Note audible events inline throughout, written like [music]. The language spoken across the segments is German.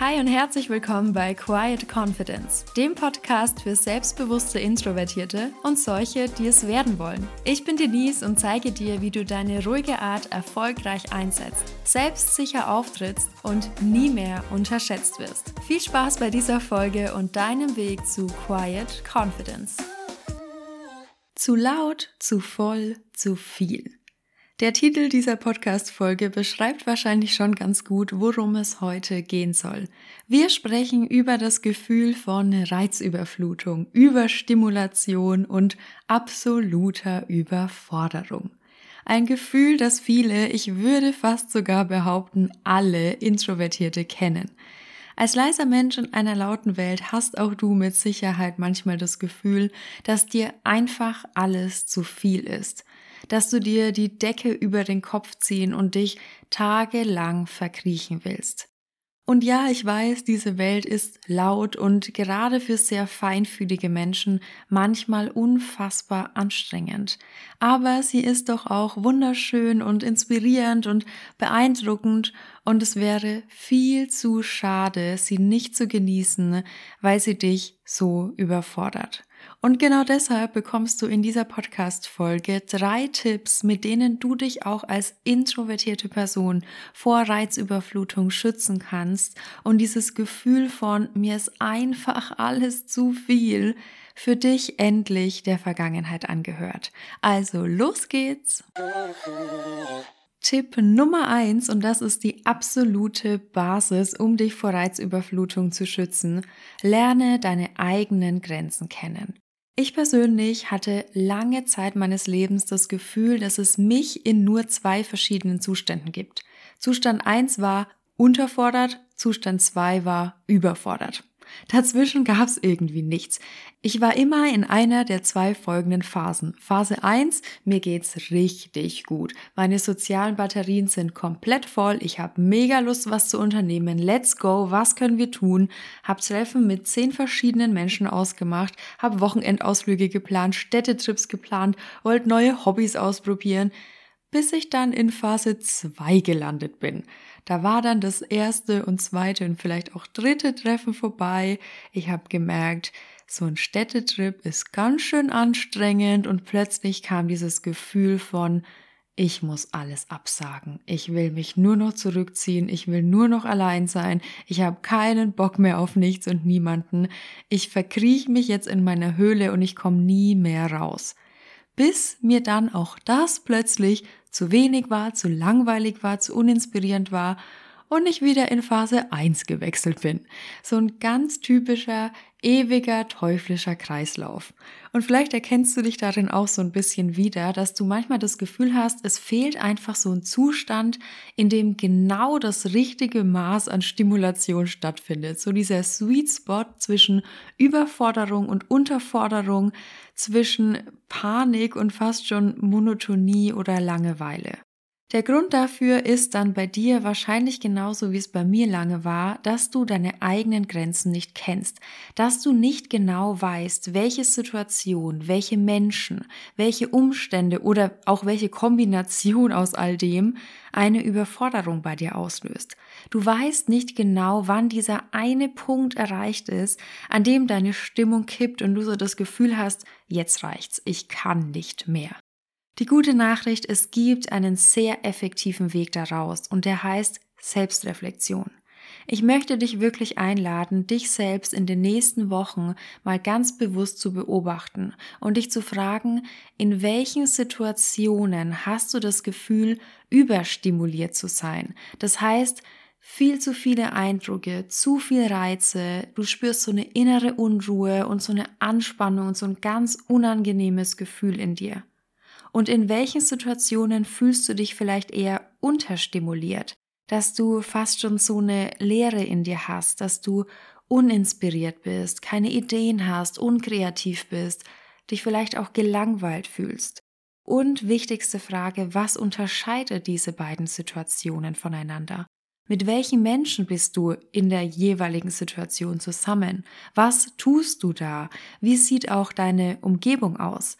Hi und herzlich willkommen bei Quiet Confidence, dem Podcast für selbstbewusste Introvertierte und solche, die es werden wollen. Ich bin Denise und zeige dir, wie du deine ruhige Art erfolgreich einsetzt, selbstsicher auftrittst und nie mehr unterschätzt wirst. Viel Spaß bei dieser Folge und deinem Weg zu Quiet Confidence. Zu laut, zu voll, zu viel. Der Titel dieser Podcast-Folge beschreibt wahrscheinlich schon ganz gut, worum es heute gehen soll. Wir sprechen über das Gefühl von Reizüberflutung, Überstimulation und absoluter Überforderung. Ein Gefühl, das viele, ich würde fast sogar behaupten, alle Introvertierte kennen. Als leiser Mensch in einer lauten Welt hast auch du mit Sicherheit manchmal das Gefühl, dass dir einfach alles zu viel ist dass du dir die Decke über den Kopf ziehen und dich tagelang verkriechen willst. Und ja, ich weiß, diese Welt ist laut und gerade für sehr feinfühlige Menschen manchmal unfassbar anstrengend. Aber sie ist doch auch wunderschön und inspirierend und beeindruckend und es wäre viel zu schade, sie nicht zu genießen, weil sie dich so überfordert. Und genau deshalb bekommst du in dieser Podcast-Folge drei Tipps, mit denen du dich auch als introvertierte Person vor Reizüberflutung schützen kannst und dieses Gefühl von mir ist einfach alles zu viel für dich endlich der Vergangenheit angehört. Also los geht's! Tipp Nummer eins und das ist die absolute Basis, um dich vor Reizüberflutung zu schützen. Lerne deine eigenen Grenzen kennen. Ich persönlich hatte lange Zeit meines Lebens das Gefühl, dass es mich in nur zwei verschiedenen Zuständen gibt. Zustand eins war unterfordert, Zustand zwei war überfordert. Dazwischen gab es irgendwie nichts. Ich war immer in einer der zwei folgenden Phasen. Phase 1, mir geht's richtig gut. Meine sozialen Batterien sind komplett voll. Ich habe mega Lust, was zu unternehmen. Let's go, was können wir tun? Hab Treffen mit zehn verschiedenen Menschen ausgemacht, hab Wochenendausflüge geplant, Städtetrips geplant, wollte neue Hobbys ausprobieren bis ich dann in Phase 2 gelandet bin. Da war dann das erste und zweite und vielleicht auch dritte Treffen vorbei. Ich habe gemerkt, so ein Städtetrip ist ganz schön anstrengend und plötzlich kam dieses Gefühl von, ich muss alles absagen. Ich will mich nur noch zurückziehen. Ich will nur noch allein sein. Ich habe keinen Bock mehr auf nichts und niemanden. Ich verkriech mich jetzt in meiner Höhle und ich komme nie mehr raus bis mir dann auch das plötzlich zu wenig war, zu langweilig war, zu uninspirierend war und ich wieder in Phase 1 gewechselt bin. So ein ganz typischer, ewiger, teuflischer Kreislauf. Und vielleicht erkennst du dich darin auch so ein bisschen wieder, dass du manchmal das Gefühl hast, es fehlt einfach so ein Zustand, in dem genau das richtige Maß an Stimulation stattfindet. So dieser Sweet Spot zwischen Überforderung und Unterforderung, zwischen Panik und fast schon Monotonie oder Langeweile. Der Grund dafür ist dann bei dir wahrscheinlich genauso wie es bei mir lange war, dass du deine eigenen Grenzen nicht kennst, dass du nicht genau weißt, welche Situation, welche Menschen, welche Umstände oder auch welche Kombination aus all dem eine Überforderung bei dir auslöst. Du weißt nicht genau, wann dieser eine Punkt erreicht ist, an dem deine Stimmung kippt und du so das Gefühl hast, jetzt reicht's, ich kann nicht mehr. Die gute Nachricht, es gibt einen sehr effektiven Weg daraus und der heißt Selbstreflexion. Ich möchte dich wirklich einladen, dich selbst in den nächsten Wochen mal ganz bewusst zu beobachten und dich zu fragen, in welchen Situationen hast du das Gefühl, überstimuliert zu sein? Das heißt, viel zu viele Eindrücke, zu viel Reize, du spürst so eine innere Unruhe und so eine Anspannung und so ein ganz unangenehmes Gefühl in dir. Und in welchen Situationen fühlst du dich vielleicht eher unterstimuliert, dass du fast schon so eine Leere in dir hast, dass du uninspiriert bist, keine Ideen hast, unkreativ bist, dich vielleicht auch gelangweilt fühlst? Und wichtigste Frage, was unterscheidet diese beiden Situationen voneinander? Mit welchen Menschen bist du in der jeweiligen Situation zusammen? Was tust du da? Wie sieht auch deine Umgebung aus?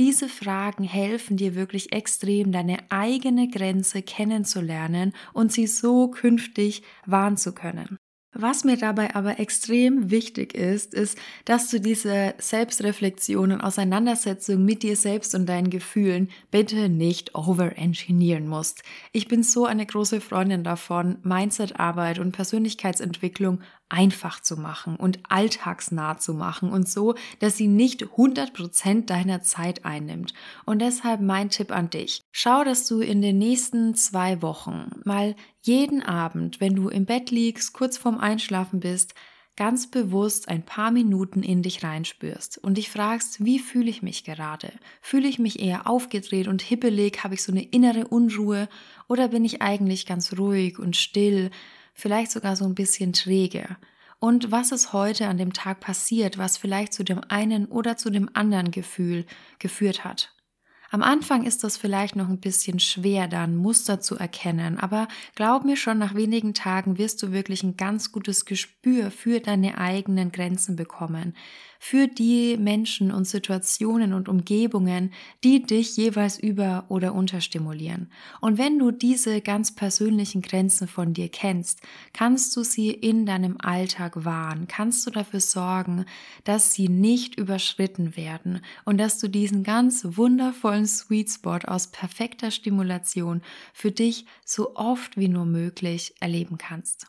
Diese Fragen helfen dir wirklich extrem, deine eigene Grenze kennenzulernen und sie so künftig wahren zu können. Was mir dabei aber extrem wichtig ist, ist, dass du diese Selbstreflexion und Auseinandersetzung mit dir selbst und deinen Gefühlen bitte nicht overengineeren musst. Ich bin so eine große Freundin davon, Mindsetarbeit und Persönlichkeitsentwicklung einfach zu machen und alltagsnah zu machen und so, dass sie nicht 100% deiner Zeit einnimmt. Und deshalb mein Tipp an dich. Schau, dass du in den nächsten zwei Wochen mal jeden Abend, wenn du im Bett liegst, kurz vorm Einschlafen bist, ganz bewusst ein paar Minuten in dich reinspürst und dich fragst, wie fühle ich mich gerade? Fühle ich mich eher aufgedreht und hippelig? Habe ich so eine innere Unruhe? Oder bin ich eigentlich ganz ruhig und still? Vielleicht sogar so ein bisschen träge. Und was ist heute an dem Tag passiert, was vielleicht zu dem einen oder zu dem anderen Gefühl geführt hat? Am Anfang ist das vielleicht noch ein bisschen schwer, da ein Muster zu erkennen, aber glaub mir schon, nach wenigen Tagen wirst du wirklich ein ganz gutes Gespür für deine eigenen Grenzen bekommen für die Menschen und Situationen und Umgebungen, die dich jeweils über oder unterstimulieren. Und wenn du diese ganz persönlichen Grenzen von dir kennst, kannst du sie in deinem Alltag wahren, kannst du dafür sorgen, dass sie nicht überschritten werden und dass du diesen ganz wundervollen Sweet Spot aus perfekter Stimulation für dich so oft wie nur möglich erleben kannst.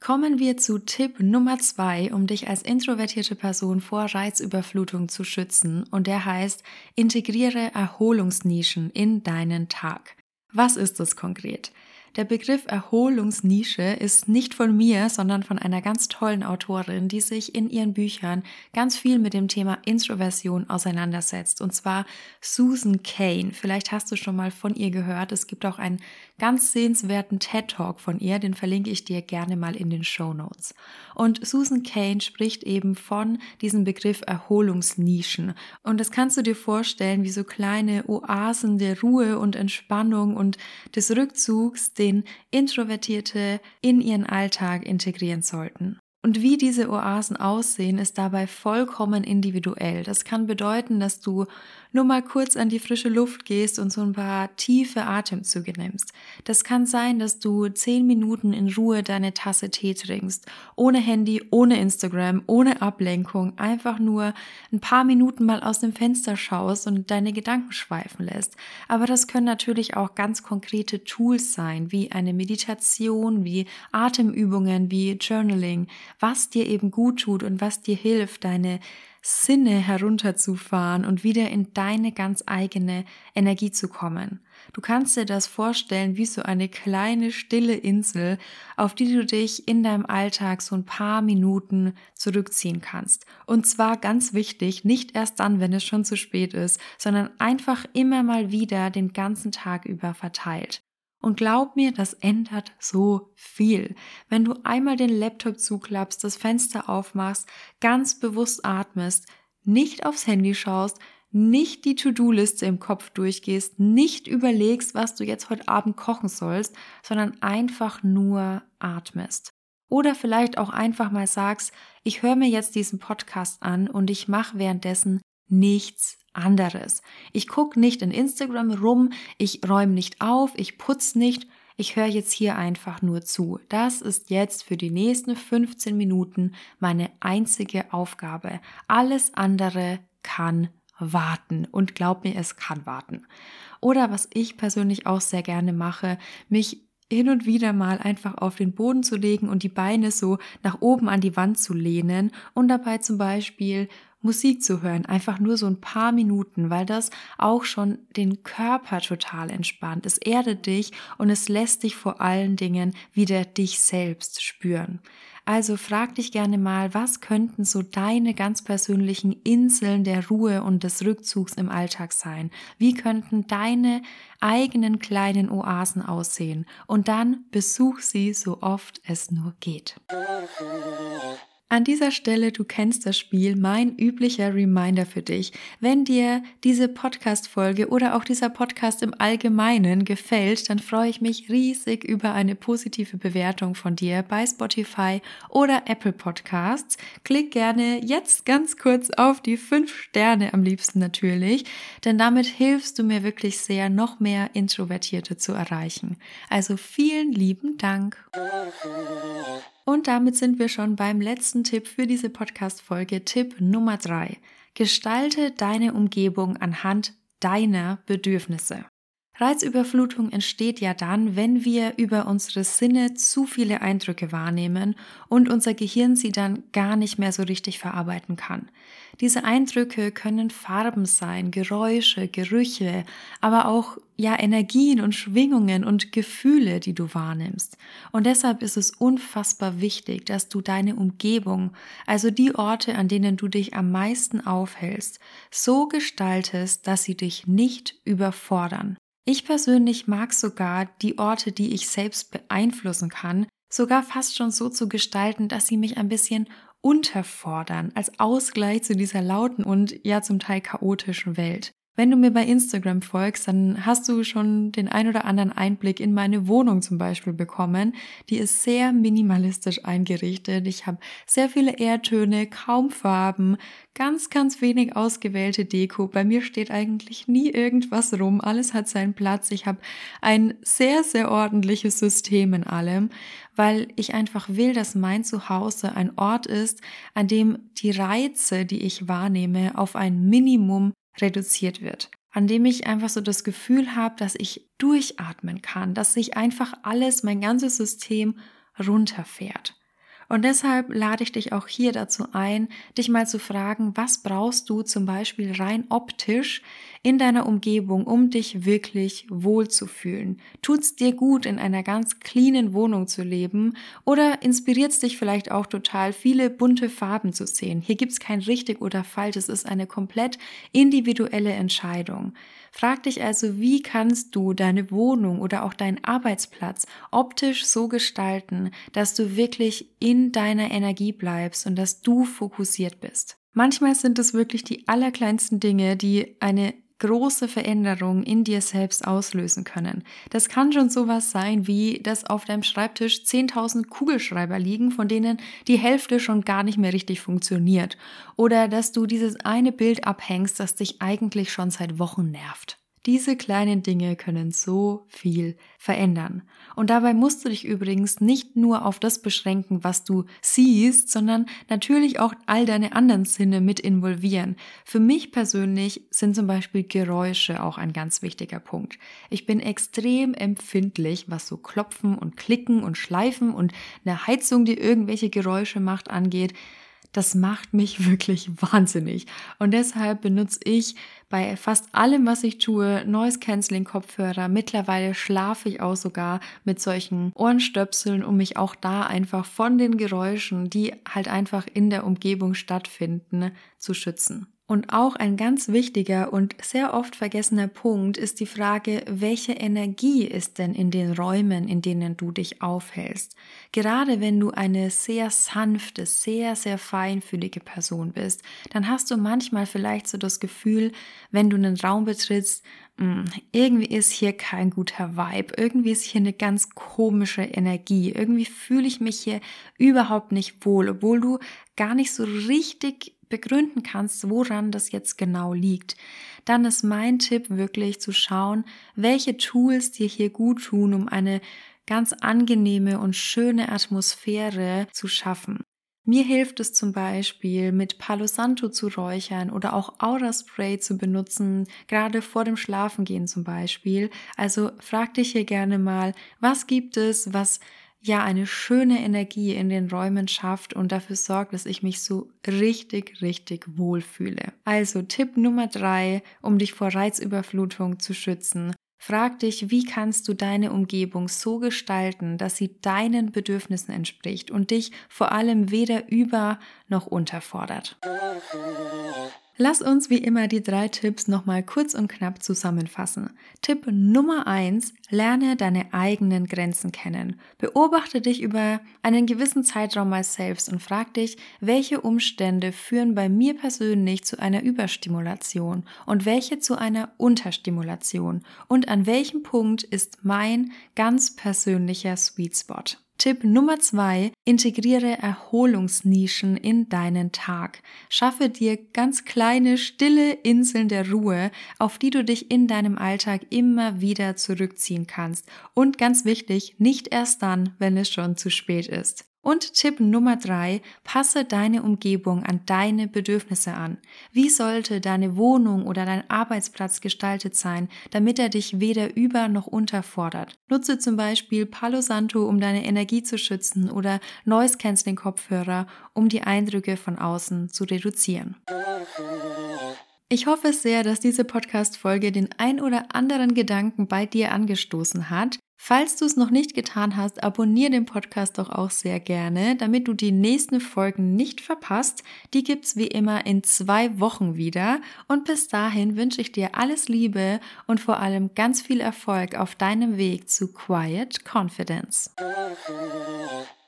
Kommen wir zu Tipp Nummer zwei, um dich als introvertierte Person vor Reizüberflutung zu schützen. Und der heißt, integriere Erholungsnischen in deinen Tag. Was ist das konkret? Der Begriff Erholungsnische ist nicht von mir, sondern von einer ganz tollen Autorin, die sich in ihren Büchern ganz viel mit dem Thema Introversion auseinandersetzt. Und zwar Susan Kane. Vielleicht hast du schon mal von ihr gehört. Es gibt auch einen ganz sehenswerten TED Talk von ihr, den verlinke ich dir gerne mal in den Show Notes. Und Susan Kane spricht eben von diesem Begriff Erholungsnischen. Und das kannst du dir vorstellen wie so kleine Oasen der Ruhe und Entspannung und des Rückzugs, den Introvertierte in ihren Alltag integrieren sollten. Und wie diese Oasen aussehen, ist dabei vollkommen individuell. Das kann bedeuten, dass du nur mal kurz an die frische Luft gehst und so ein paar tiefe Atemzüge nimmst. Das kann sein, dass du zehn Minuten in Ruhe deine Tasse Tee trinkst, ohne Handy, ohne Instagram, ohne Ablenkung, einfach nur ein paar Minuten mal aus dem Fenster schaust und deine Gedanken schweifen lässt. Aber das können natürlich auch ganz konkrete Tools sein, wie eine Meditation, wie Atemübungen, wie Journaling, was dir eben gut tut und was dir hilft, deine Sinne herunterzufahren und wieder in deine ganz eigene Energie zu kommen. Du kannst dir das vorstellen wie so eine kleine stille Insel, auf die du dich in deinem Alltag so ein paar Minuten zurückziehen kannst. Und zwar ganz wichtig, nicht erst dann, wenn es schon zu spät ist, sondern einfach immer mal wieder den ganzen Tag über verteilt. Und glaub mir, das ändert so viel. Wenn du einmal den Laptop zuklappst, das Fenster aufmachst, ganz bewusst atmest, nicht aufs Handy schaust, nicht die To-Do-Liste im Kopf durchgehst, nicht überlegst, was du jetzt heute Abend kochen sollst, sondern einfach nur atmest. Oder vielleicht auch einfach mal sagst, ich höre mir jetzt diesen Podcast an und ich mache währenddessen nichts anderes. Ich gucke nicht in Instagram rum, ich räume nicht auf, ich putze nicht, ich höre jetzt hier einfach nur zu. Das ist jetzt für die nächsten 15 Minuten meine einzige Aufgabe. Alles andere kann warten und glaub mir, es kann warten. Oder was ich persönlich auch sehr gerne mache, mich hin und wieder mal einfach auf den Boden zu legen und die Beine so nach oben an die Wand zu lehnen und dabei zum Beispiel Musik zu hören, einfach nur so ein paar Minuten, weil das auch schon den Körper total entspannt. Es erdet dich und es lässt dich vor allen Dingen wieder dich selbst spüren. Also frag dich gerne mal, was könnten so deine ganz persönlichen Inseln der Ruhe und des Rückzugs im Alltag sein? Wie könnten deine eigenen kleinen Oasen aussehen? Und dann besuch sie so oft es nur geht. An dieser Stelle, du kennst das Spiel, mein üblicher Reminder für dich. Wenn dir diese Podcast-Folge oder auch dieser Podcast im Allgemeinen gefällt, dann freue ich mich riesig über eine positive Bewertung von dir bei Spotify oder Apple Podcasts. Klick gerne jetzt ganz kurz auf die fünf Sterne am liebsten natürlich, denn damit hilfst du mir wirklich sehr, noch mehr Introvertierte zu erreichen. Also vielen lieben Dank. [laughs] Und damit sind wir schon beim letzten Tipp für diese Podcast-Folge. Tipp Nummer drei. Gestalte deine Umgebung anhand deiner Bedürfnisse. Reizüberflutung entsteht ja dann, wenn wir über unsere Sinne zu viele Eindrücke wahrnehmen und unser Gehirn sie dann gar nicht mehr so richtig verarbeiten kann. Diese Eindrücke können Farben sein, Geräusche, Gerüche, aber auch ja Energien und Schwingungen und Gefühle, die du wahrnimmst. Und deshalb ist es unfassbar wichtig, dass du deine Umgebung, also die Orte, an denen du dich am meisten aufhältst, so gestaltest, dass sie dich nicht überfordern. Ich persönlich mag sogar die Orte, die ich selbst beeinflussen kann, sogar fast schon so zu gestalten, dass sie mich ein bisschen unterfordern, als Ausgleich zu dieser lauten und ja zum Teil chaotischen Welt. Wenn du mir bei Instagram folgst, dann hast du schon den ein oder anderen Einblick in meine Wohnung zum Beispiel bekommen. Die ist sehr minimalistisch eingerichtet. Ich habe sehr viele Erdtöne, kaum Farben, ganz, ganz wenig ausgewählte Deko. Bei mir steht eigentlich nie irgendwas rum. Alles hat seinen Platz. Ich habe ein sehr, sehr ordentliches System in allem, weil ich einfach will, dass mein Zuhause ein Ort ist, an dem die Reize, die ich wahrnehme, auf ein Minimum reduziert wird, an dem ich einfach so das Gefühl habe, dass ich durchatmen kann, dass sich einfach alles, mein ganzes System runterfährt. Und deshalb lade ich dich auch hier dazu ein, dich mal zu fragen, was brauchst du zum Beispiel rein optisch in deiner Umgebung, um dich wirklich wohl zu fühlen? Tut's dir gut, in einer ganz cleanen Wohnung zu leben? Oder inspiriert's dich vielleicht auch total, viele bunte Farben zu sehen? Hier gibt's kein richtig oder falsch, es ist eine komplett individuelle Entscheidung. Frag dich also, wie kannst du deine Wohnung oder auch deinen Arbeitsplatz optisch so gestalten, dass du wirklich in deiner Energie bleibst und dass du fokussiert bist. Manchmal sind es wirklich die allerkleinsten Dinge, die eine große Veränderungen in dir selbst auslösen können. Das kann schon sowas sein, wie dass auf deinem Schreibtisch 10.000 Kugelschreiber liegen, von denen die Hälfte schon gar nicht mehr richtig funktioniert. Oder dass du dieses eine Bild abhängst, das dich eigentlich schon seit Wochen nervt. Diese kleinen Dinge können so viel verändern. Und dabei musst du dich übrigens nicht nur auf das beschränken, was du siehst, sondern natürlich auch all deine anderen Sinne mit involvieren. Für mich persönlich sind zum Beispiel Geräusche auch ein ganz wichtiger Punkt. Ich bin extrem empfindlich, was so Klopfen und Klicken und Schleifen und eine Heizung, die irgendwelche Geräusche macht, angeht das macht mich [laughs] wirklich wahnsinnig. Und deshalb benutze ich bei fast allem, was ich tue, Noise Cancelling Kopfhörer. Mittlerweile schlafe ich auch sogar mit solchen Ohrenstöpseln, um mich auch da einfach von den Geräuschen, die halt einfach in der Umgebung stattfinden, zu schützen. Und auch ein ganz wichtiger und sehr oft vergessener Punkt ist die Frage, welche Energie ist denn in den Räumen, in denen du dich aufhältst? Gerade wenn du eine sehr sanfte, sehr, sehr feinfühlige Person bist, dann hast du manchmal vielleicht so das Gefühl, wenn du einen Raum betrittst, hm, irgendwie ist hier kein guter Vibe, irgendwie ist hier eine ganz komische Energie, irgendwie fühle ich mich hier überhaupt nicht wohl, obwohl du gar nicht so richtig begründen kannst, woran das jetzt genau liegt, dann ist mein Tipp wirklich zu schauen, welche Tools dir hier gut tun, um eine ganz angenehme und schöne Atmosphäre zu schaffen. Mir hilft es zum Beispiel, mit Palo Santo zu räuchern oder auch Aura Spray zu benutzen, gerade vor dem Schlafengehen zum Beispiel. Also frag dich hier gerne mal, was gibt es, was ja eine schöne Energie in den Räumen schafft und dafür sorgt, dass ich mich so richtig, richtig wohlfühle. Also Tipp Nummer drei, um dich vor Reizüberflutung zu schützen. Frag dich, wie kannst du deine Umgebung so gestalten, dass sie deinen Bedürfnissen entspricht und dich vor allem weder über noch unterfordert. [laughs] Lass uns wie immer die drei Tipps nochmal kurz und knapp zusammenfassen. Tipp Nummer eins: Lerne deine eigenen Grenzen kennen. Beobachte dich über einen gewissen Zeitraum mal selbst und frag dich, welche Umstände führen bei mir persönlich zu einer Überstimulation und welche zu einer Unterstimulation und an welchem Punkt ist mein ganz persönlicher Sweet Spot. Tipp Nummer zwei, integriere Erholungsnischen in deinen Tag. Schaffe dir ganz kleine, stille Inseln der Ruhe, auf die du dich in deinem Alltag immer wieder zurückziehen kannst. Und ganz wichtig, nicht erst dann, wenn es schon zu spät ist. Und Tipp Nummer drei, passe deine Umgebung an deine Bedürfnisse an. Wie sollte deine Wohnung oder dein Arbeitsplatz gestaltet sein, damit er dich weder über noch unterfordert? Nutze zum Beispiel Palo Santo, um deine Energie zu schützen oder Noise Cancelling Kopfhörer, um die Eindrücke von außen zu reduzieren. Ich hoffe sehr, dass diese Podcast-Folge den ein oder anderen Gedanken bei dir angestoßen hat. Falls du es noch nicht getan hast, abonniere den Podcast doch auch sehr gerne, damit du die nächsten Folgen nicht verpasst. Die gibt's wie immer in zwei Wochen wieder. Und bis dahin wünsche ich dir alles Liebe und vor allem ganz viel Erfolg auf deinem Weg zu Quiet Confidence.